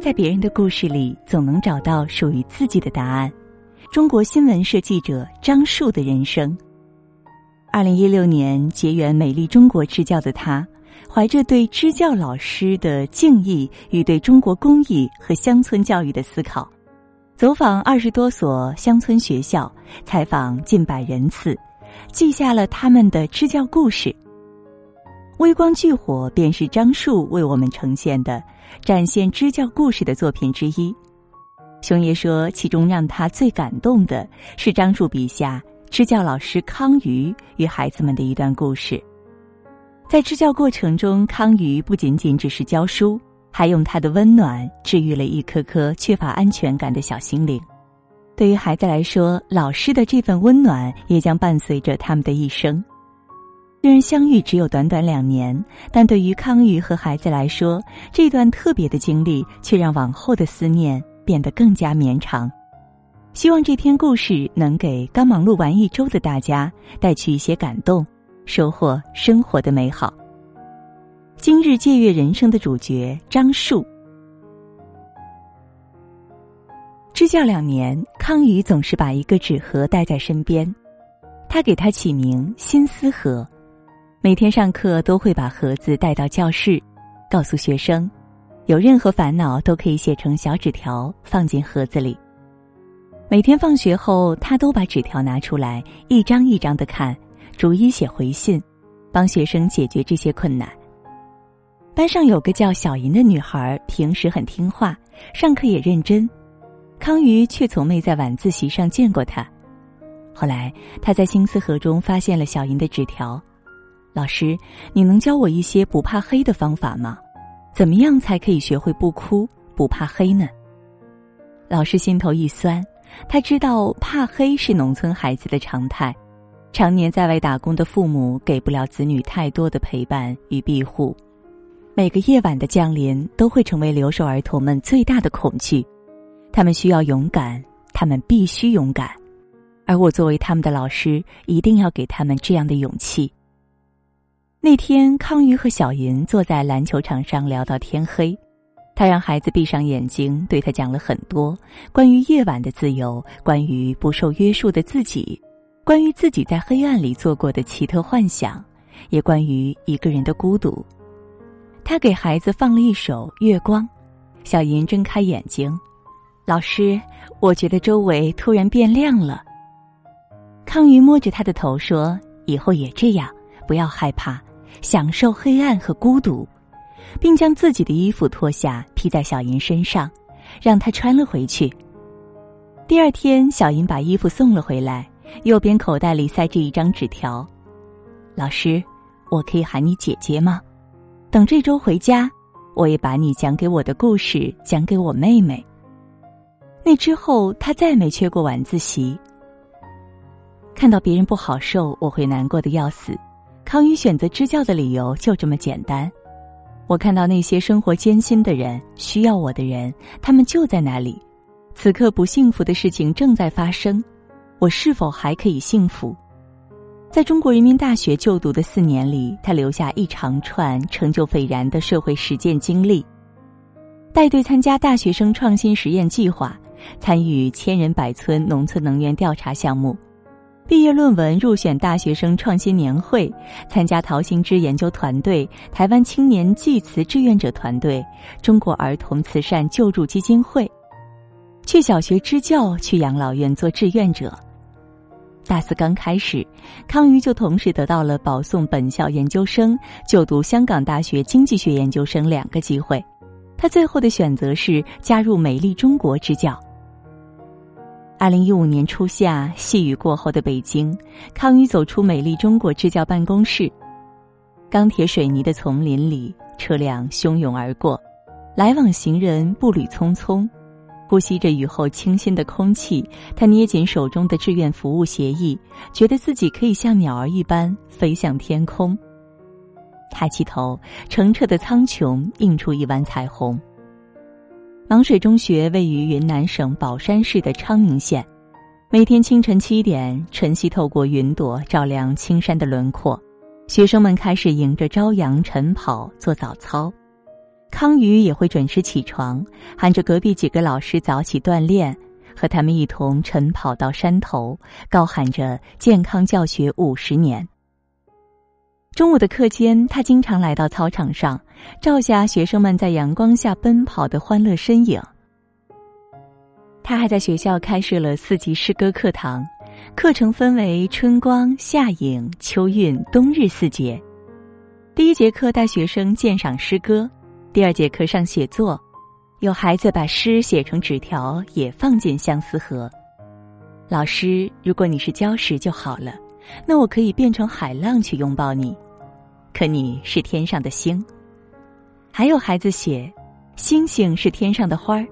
在别人的故事里，总能找到属于自己的答案。中国新闻社记者张树的人生。二零一六年结缘美丽中国支教的他，怀着对支教老师的敬意与对中国公益和乡村教育的思考，走访二十多所乡村学校，采访近百人次，记下了他们的支教故事。微光炬火便是张树为我们呈现的展现支教故事的作品之一。熊爷说，其中让他最感动的是张树笔下。支教老师康瑜与孩子们的一段故事，在支教过程中，康瑜不仅仅只是教书，还用他的温暖治愈了一颗颗缺乏安全感的小心灵。对于孩子来说，老师的这份温暖也将伴随着他们的一生。虽然相遇只有短短两年，但对于康宇和孩子来说，这段特别的经历却让往后的思念变得更加绵长。希望这篇故事能给刚忙碌完一周的大家带去一些感动，收获生活的美好。今日借阅人生的主角张树，支教两年，康宇总是把一个纸盒带在身边，他给他起名“心思盒”，每天上课都会把盒子带到教室，告诉学生，有任何烦恼都可以写成小纸条放进盒子里。每天放学后，他都把纸条拿出来，一张一张的看，逐一写回信，帮学生解决这些困难。班上有个叫小银的女孩，平时很听话，上课也认真，康瑜却从没在晚自习上见过她。后来，他在心思盒中发现了小银的纸条：“老师，你能教我一些不怕黑的方法吗？怎么样才可以学会不哭、不怕黑呢？”老师心头一酸。他知道怕黑是农村孩子的常态，常年在外打工的父母给不了子女太多的陪伴与庇护，每个夜晚的降临都会成为留守儿童们最大的恐惧。他们需要勇敢，他们必须勇敢，而我作为他们的老师，一定要给他们这样的勇气。那天，康瑜和小银坐在篮球场上聊到天黑。他让孩子闭上眼睛，对他讲了很多关于夜晚的自由，关于不受约束的自己，关于自己在黑暗里做过的奇特幻想，也关于一个人的孤独。他给孩子放了一首《月光》，小银睁开眼睛，老师，我觉得周围突然变亮了。康瑜摸着他的头说：“以后也这样，不要害怕，享受黑暗和孤独。”并将自己的衣服脱下披在小银身上，让她穿了回去。第二天，小银把衣服送了回来，右边口袋里塞着一张纸条：“老师，我可以喊你姐姐吗？等这周回家，我也把你讲给我的故事讲给我妹妹。”那之后，他再没缺过晚自习。看到别人不好受，我会难过的要死。康宇选择支教的理由就这么简单。我看到那些生活艰辛的人，需要我的人，他们就在那里。此刻不幸福的事情正在发生，我是否还可以幸福？在中国人民大学就读的四年里，他留下一长串成就斐然的社会实践经历：带队参加大学生创新实验计划，参与千人百村农村能源调查项目。毕业论文入选大学生创新年会，参加陶行知研究团队、台湾青年济慈志愿者团队、中国儿童慈善救助基金会，去小学支教，去养老院做志愿者。大四刚开始，康瑜就同时得到了保送本校研究生、就读香港大学经济学研究生两个机会。他最后的选择是加入美丽中国支教。二零一五年初夏，细雨过后的北京，康宇走出美丽中国支教办公室。钢铁水泥的丛林里，车辆汹涌而过，来往行人步履匆匆，呼吸着雨后清新的空气。他捏紧手中的志愿服务协议，觉得自己可以像鸟儿一般飞向天空。抬起头，澄澈的苍穹映出一湾彩虹。芒水中学位于云南省保山市的昌宁县，每天清晨七点，晨曦透过云朵照亮青山的轮廓，学生们开始迎着朝阳晨跑做早操。康宇也会准时起床，喊着隔壁几个老师早起锻炼，和他们一同晨跑到山头，高喊着“健康教学五十年”。中午的课间，他经常来到操场上，照下学生们在阳光下奔跑的欢乐身影。他还在学校开设了四级诗歌课堂，课程分为春光、夏影、秋韵、冬日四节。第一节课带学生鉴赏诗歌，第二节课上写作，有孩子把诗写成纸条，也放进相思河。老师，如果你是礁石就好了。那我可以变成海浪去拥抱你，可你是天上的星。还有孩子写，星星是天上的花儿，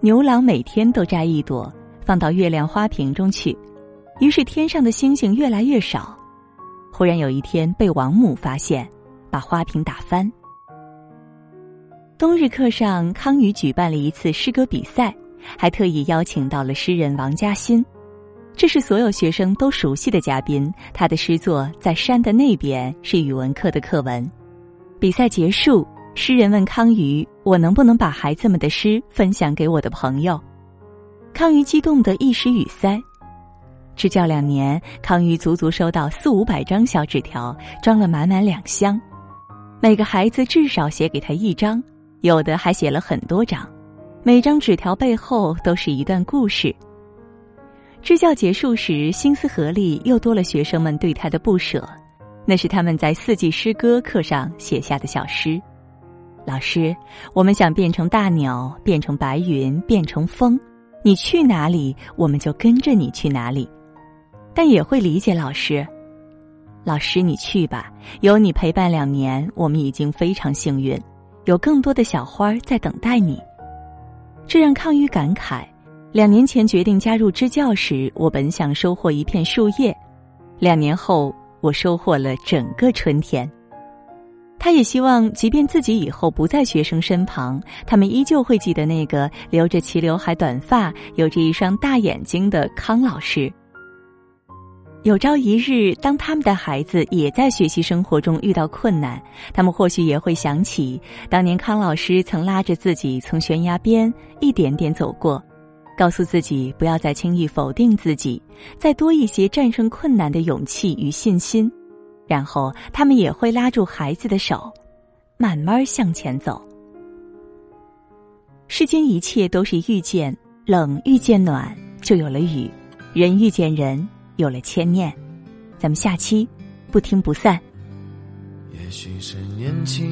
牛郎每天都摘一朵，放到月亮花瓶中去，于是天上的星星越来越少。忽然有一天被王母发现，把花瓶打翻。冬日课上，康宇举办了一次诗歌比赛，还特意邀请到了诗人王嘉欣。这是所有学生都熟悉的嘉宾。他的诗作在山的那边是语文课的课文。比赛结束，诗人问康瑜：“我能不能把孩子们的诗分享给我的朋友？”康瑜激动得一时语塞。支教两年，康瑜足足收到四五百张小纸条，装了满满两箱。每个孩子至少写给他一张，有的还写了很多张。每张纸条背后都是一段故事。支教结束时，心思河里又多了学生们对他的不舍，那是他们在四季诗歌课上写下的小诗。老师，我们想变成大鸟，变成白云，变成风，你去哪里，我们就跟着你去哪里。但也会理解老师。老师，你去吧，有你陪伴两年，我们已经非常幸运，有更多的小花在等待你。这让康玉感慨。两年前决定加入支教时，我本想收获一片树叶，两年后我收获了整个春天。他也希望，即便自己以后不在学生身旁，他们依旧会记得那个留着齐刘海、短发、有着一双大眼睛的康老师。有朝一日，当他们的孩子也在学习生活中遇到困难，他们或许也会想起当年康老师曾拉着自己从悬崖边一点点走过。告诉自己不要再轻易否定自己，再多一些战胜困难的勇气与信心，然后他们也会拉住孩子的手，慢慢向前走。世间一切都是遇见，冷遇见暖，就有了雨；人遇见人，有了牵念。咱们下期不听不散。也许是年轻，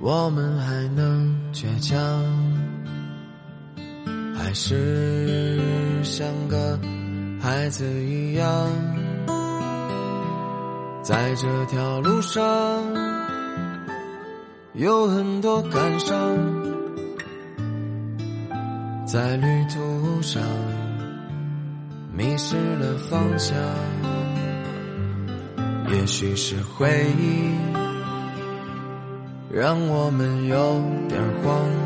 我们还能倔强。还是像个孩子一样，在这条路上有很多感伤，在旅途上迷失了方向，也许是回忆让我们有点慌。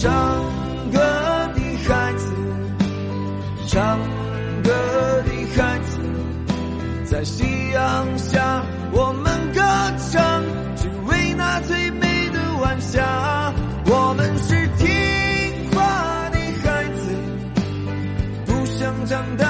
唱歌的孩子唱歌的孩子，在夕阳下，我们歌唱，只为那最美的晚霞。我们是听话的孩子，不想长大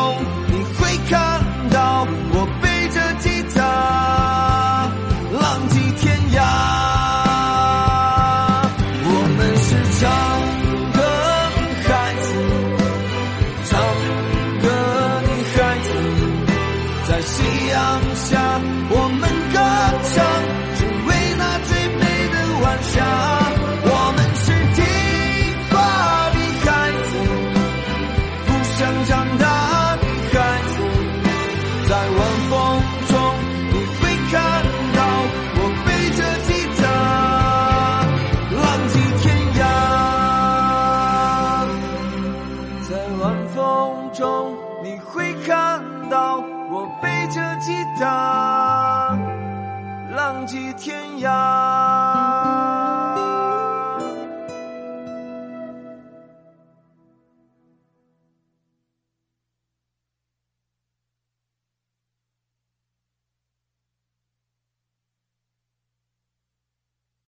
你会看到我背着吉他，浪迹天涯。